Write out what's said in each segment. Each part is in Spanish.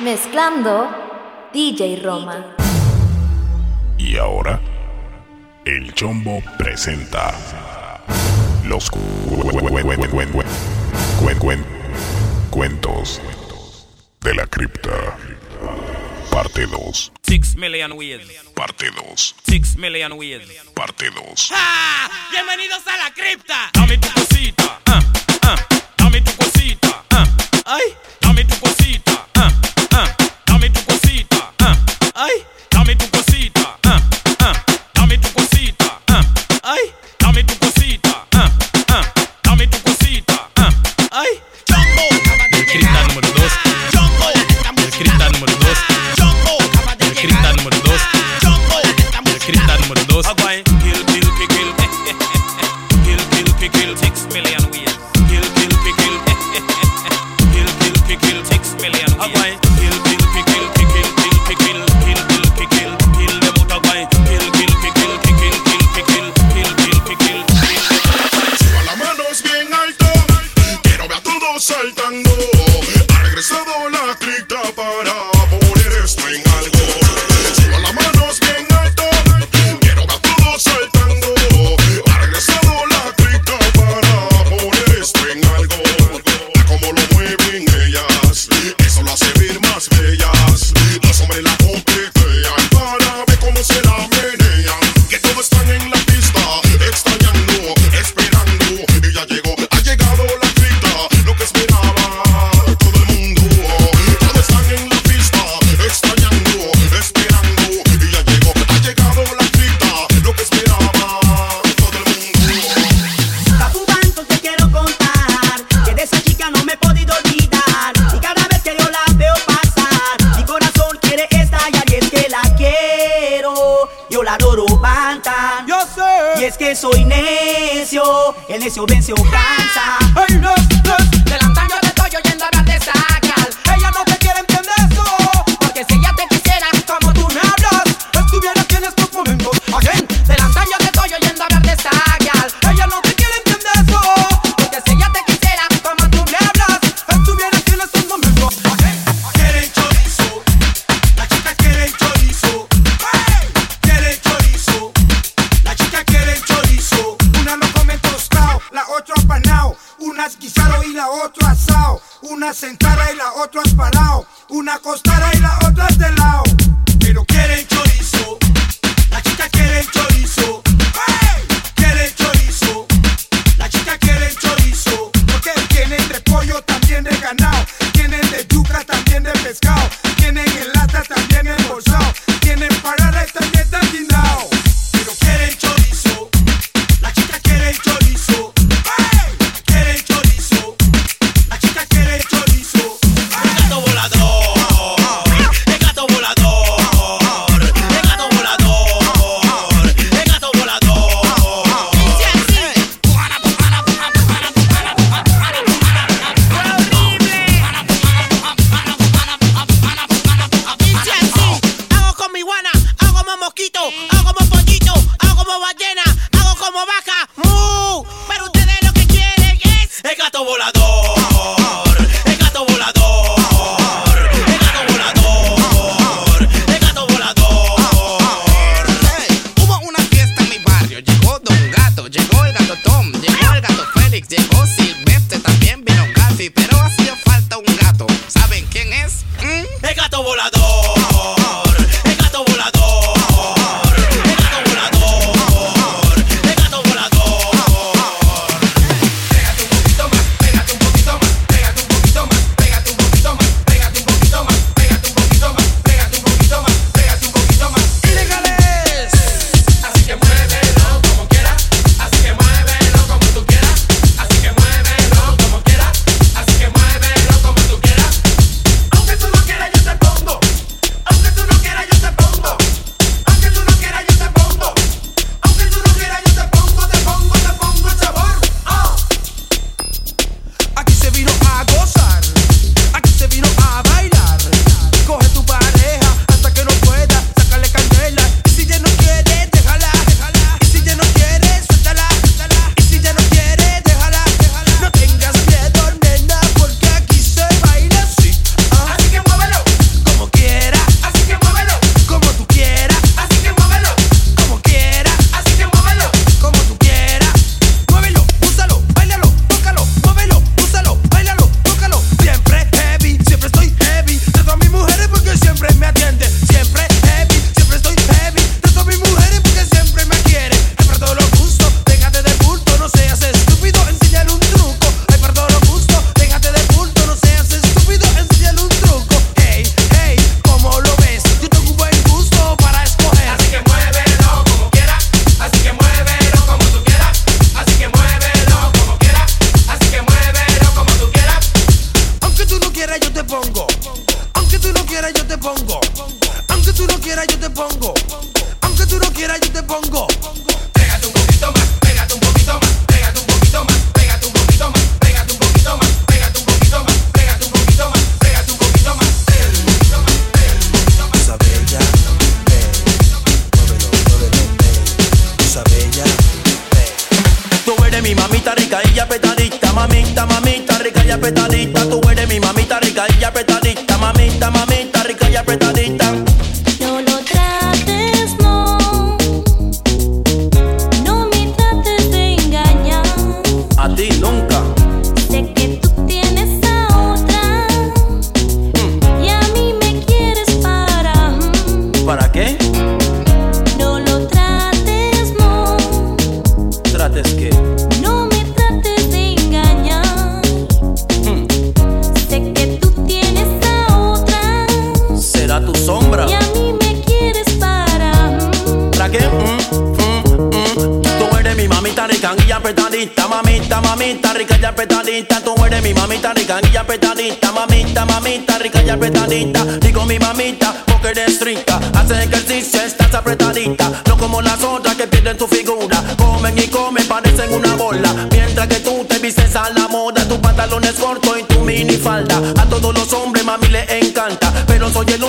Mezclando DJ Roma. Y ahora, el Chombo presenta los cuentos de la cripta. Parte 2. 6 million ways. Parte 2. 6 million ways. Parte 2. ¡Ah! Bienvenidos a la cripta. Dame tu cosita. Ah, ah. Dame tu cosita. Ah. Ay. Dame tu cosita. Ah.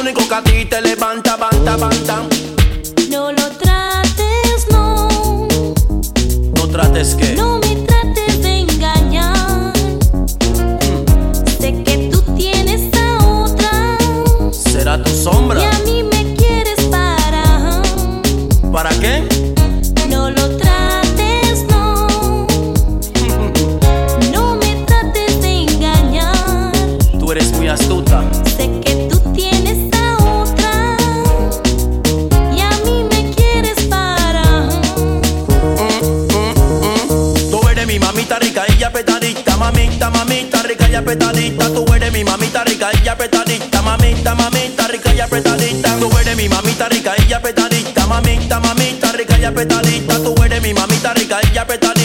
único que a ti te levanta, levanta, levanta rica y apretadita. Tú eres mi mamita rica y apretadita. Mamita, mamita rica y apretadita. Tú eres mi mamita rica y apretadita.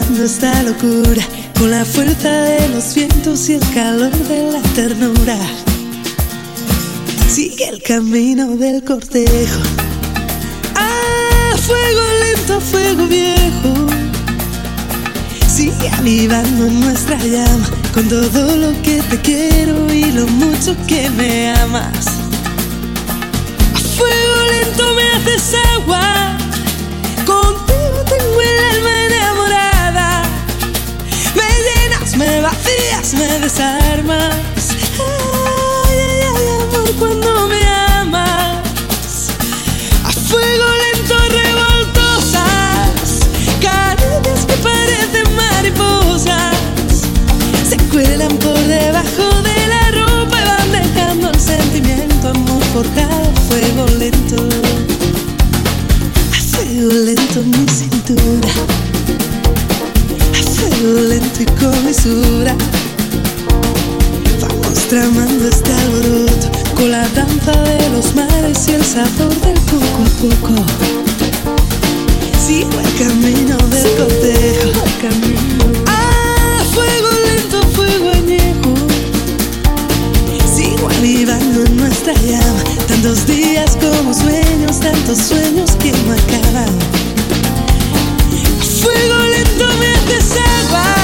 Fraguando esta locura con la fuerza de los vientos y el calor de la ternura. Sigue el camino del cortejo. A fuego lento, fuego viejo. Sigue avivando nuestra llama con todo lo que te quiero y lo mucho que me amas. A fuego lento me haces agua, me vacías, me desarmas. Ay, ay, ay, amor, cuando me amas. A fuego lento revoltosas, caricias que parecen mariposas. Se cuelan por debajo de la ropa y van dejando el sentimiento, amor forjado fuego lento. A fuego lento mi cintura. A fuego lento y con mesura. Vamos tramando este alboroto con la danza de los mares y el sabor del poco a poco. Sigo el camino del cortejo. A fuego lento, fuego añejo. Sigo avivando en nuestra llama. Tantos días como sueños, tantos sueños que no acaban. Fuego lento me haces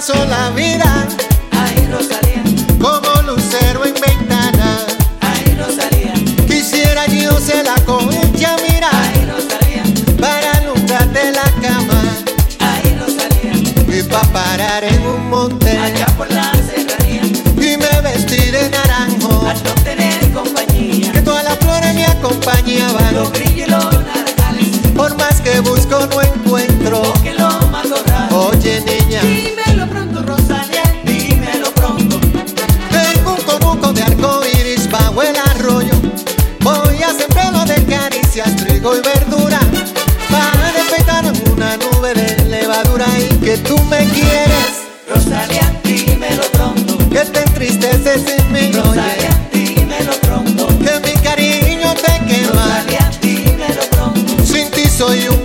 sola vida. Ay, Rosalía. Como lucero en ventana. Ay, Rosalía. Quisiera yo se la cohecha, mira. Ay, Rosalía. Para alumbrarte la cama. Ay, Rosalía. Fui pa' parar en un monte. Allá por la serranía. Y me vestí de naranjo. Al no tener compañía. Que todas las flores me acompañaban. Los brillos y los naranjales. Por más que busco, no encuentro. Porque lo más Oye, niña. Caricias, trigo y verdura. Para despertar en una nube de levadura y que tú me quieres. Rosalía, dímelo pronto. Que te entristeces sin mí. Rosalía, dímelo pronto. Que mi cariño te quema. Rosalía, dímelo pronto. Sin ti soy un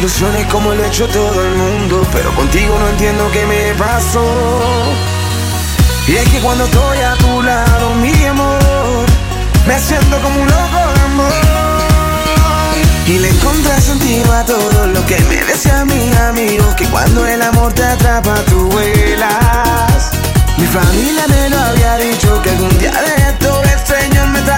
desilusiones como lo ha hecho todo el mundo Pero contigo no entiendo qué me pasó. Y es que cuando estoy a tu lado, mi amor Me siento como un loco de amor. Y le encontré sentido a todo lo que me decía mi amigo Que cuando el amor te atrapa tú vuelas. Mi familia me lo había dicho Que algún día de esto el Señor me traería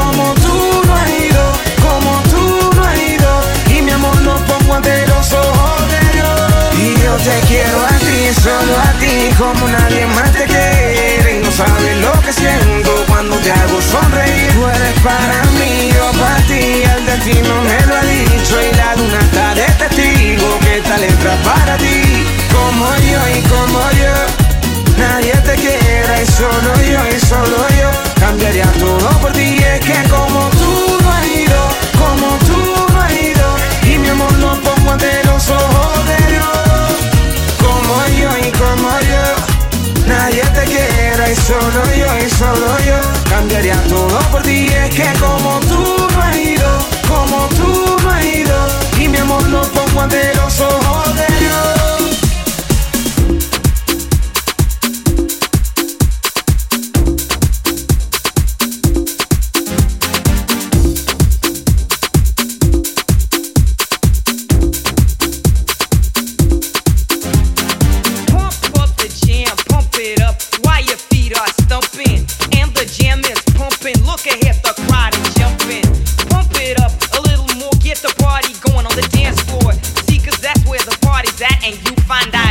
Yo te quiero a ti, solo a ti, como nadie más te quiere. Y no sabes lo que siento cuando te hago sonreír. Tú eres para mí, yo para ti, el destino me lo ha dicho. Y la luna está de testigo que esta letra para ti. Como yo y como yo, nadie te quiera y solo yo y solo yo cambiaría todo solo yo y solo yo cambiaría todo por ti. Y es que como tú no has ido, como tú no has ido, y mi amor no pongo antero party going on the dance floor. See, cause that's where the party's at, and you find out.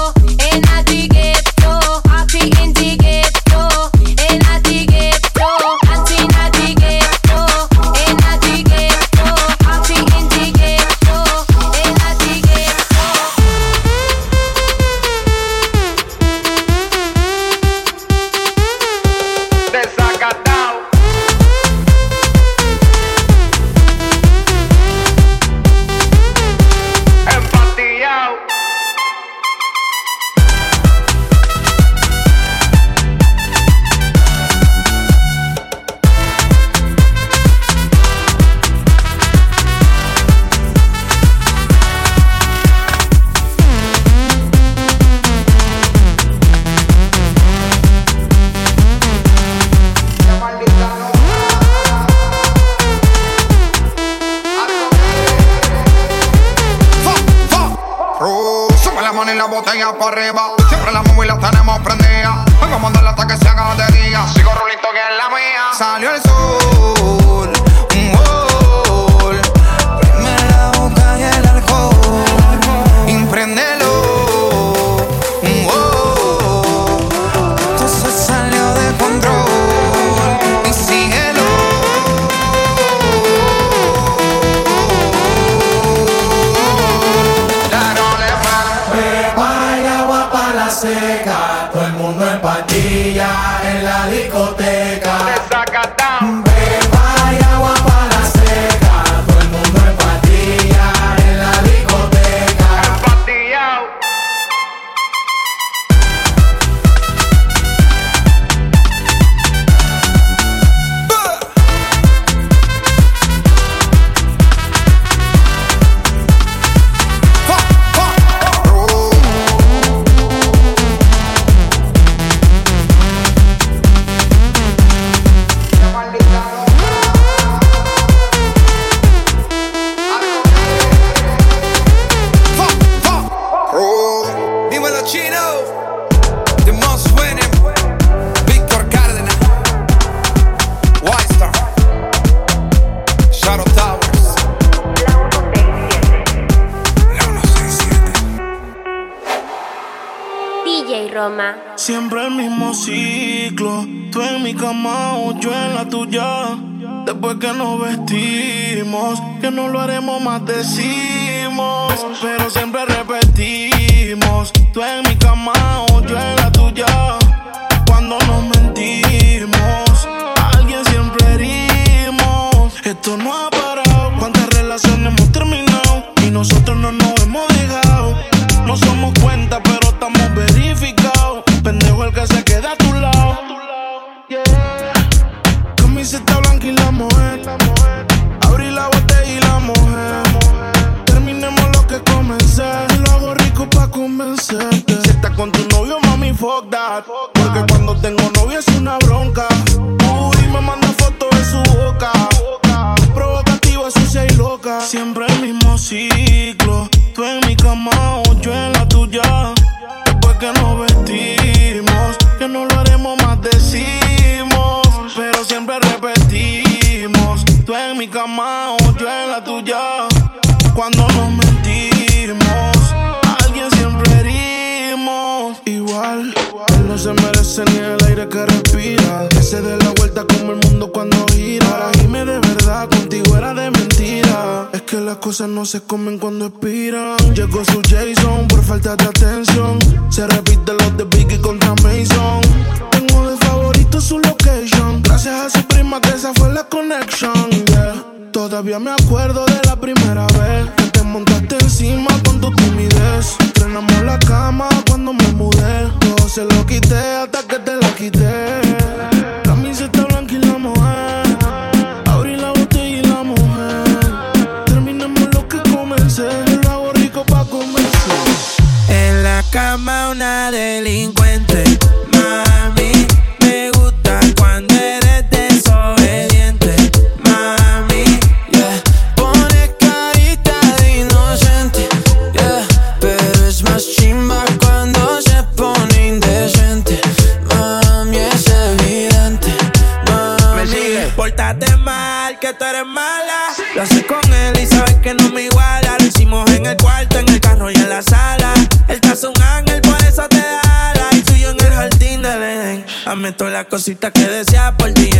empatía en la discoteca. No se comen cuando expiran. Llegó su Jason por falta de atención. Se repite los de Biggie contra Mason. Tengo de favorito su location. Gracias a su prima que esa fue la connection. yeah. Todavía me acuerdo de la primera vez que te montaste encima con tu timidez. Estrenamos la cama cuando me mudé. Todo se lo quité hasta que te la quité. Todas las cositas que deseas por ti.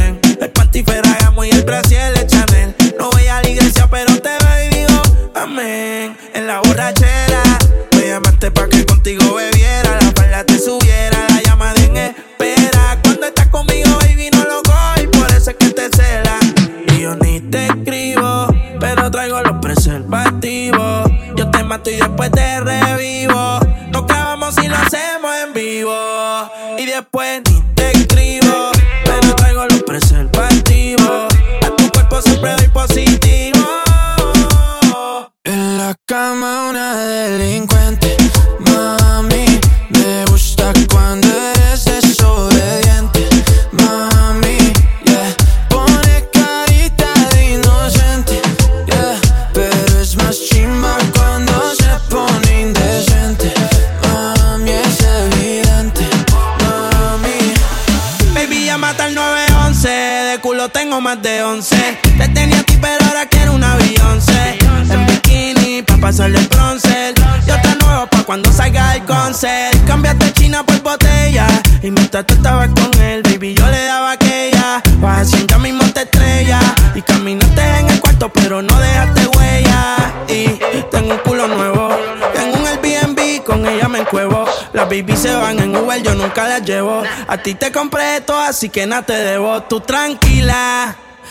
Y mientras tú estabas con él, baby, yo le daba aquella. Vas haciendo mismo te estrella. Y caminaste en el cuarto, pero no dejaste huella. Y tengo un culo nuevo. Tengo un Airbnb, con ella me encuevo. Las baby se van en Uber, yo nunca las llevo. A ti te compré esto, así que nada te debo. Tú tranquila.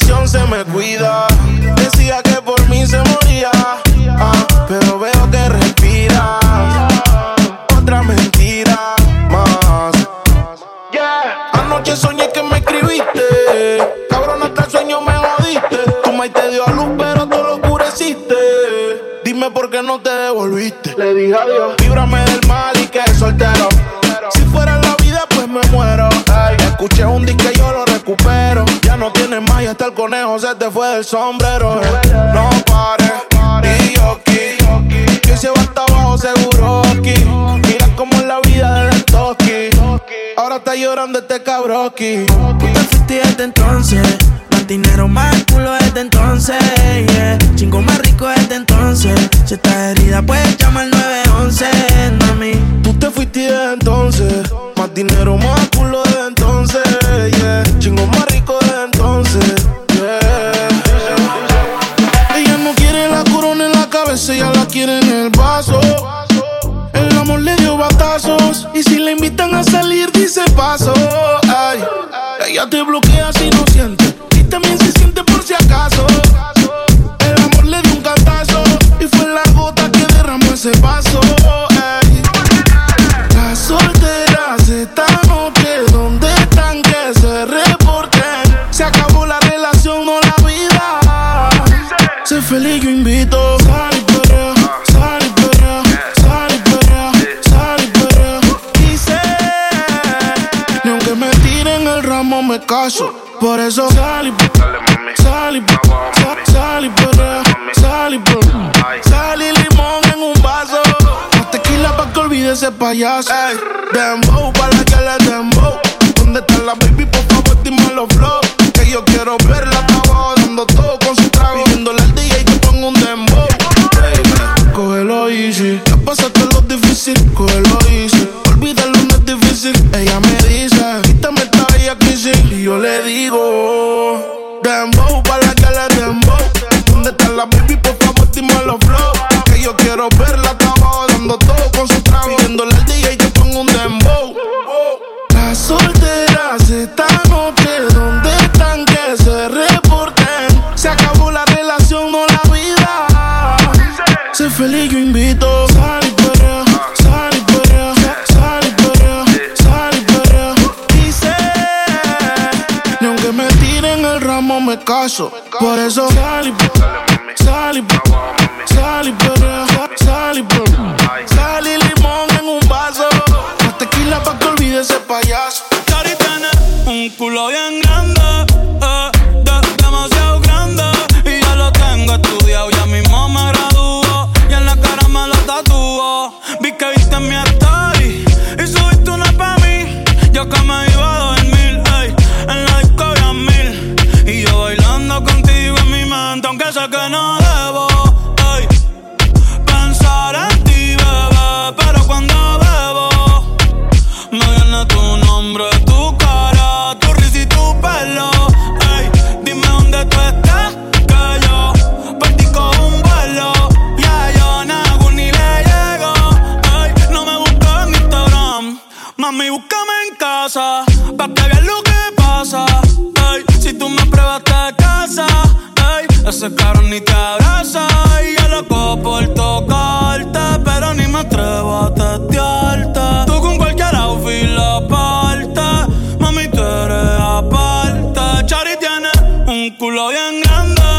Se me cuida. Decía que por mí se moría. ah, pero veo que respiras. Otra mentira más. Yeah. Anoche soñé que me escribiste. Cabrón, hasta el sueño me jodiste. Tu maíz te dio a luz, pero tú lo oscureciste. Dime por qué no te devolviste. Le dije adiós. Líbrame del mal y que soltero. Si fuera la vida, pues me muero. Ay, escuché un disco y yo lo recupero. Ya no tienes más y hasta el conejo se te fue del sombrero. No pares, y yo aquí. Que se va hasta abajo seguro aquí. Mira cómo es la vida del toki. Ahora está llorando este cabroki. Tú te fuiste desde entonces. Más dinero, más culo desde entonces. Bien grande,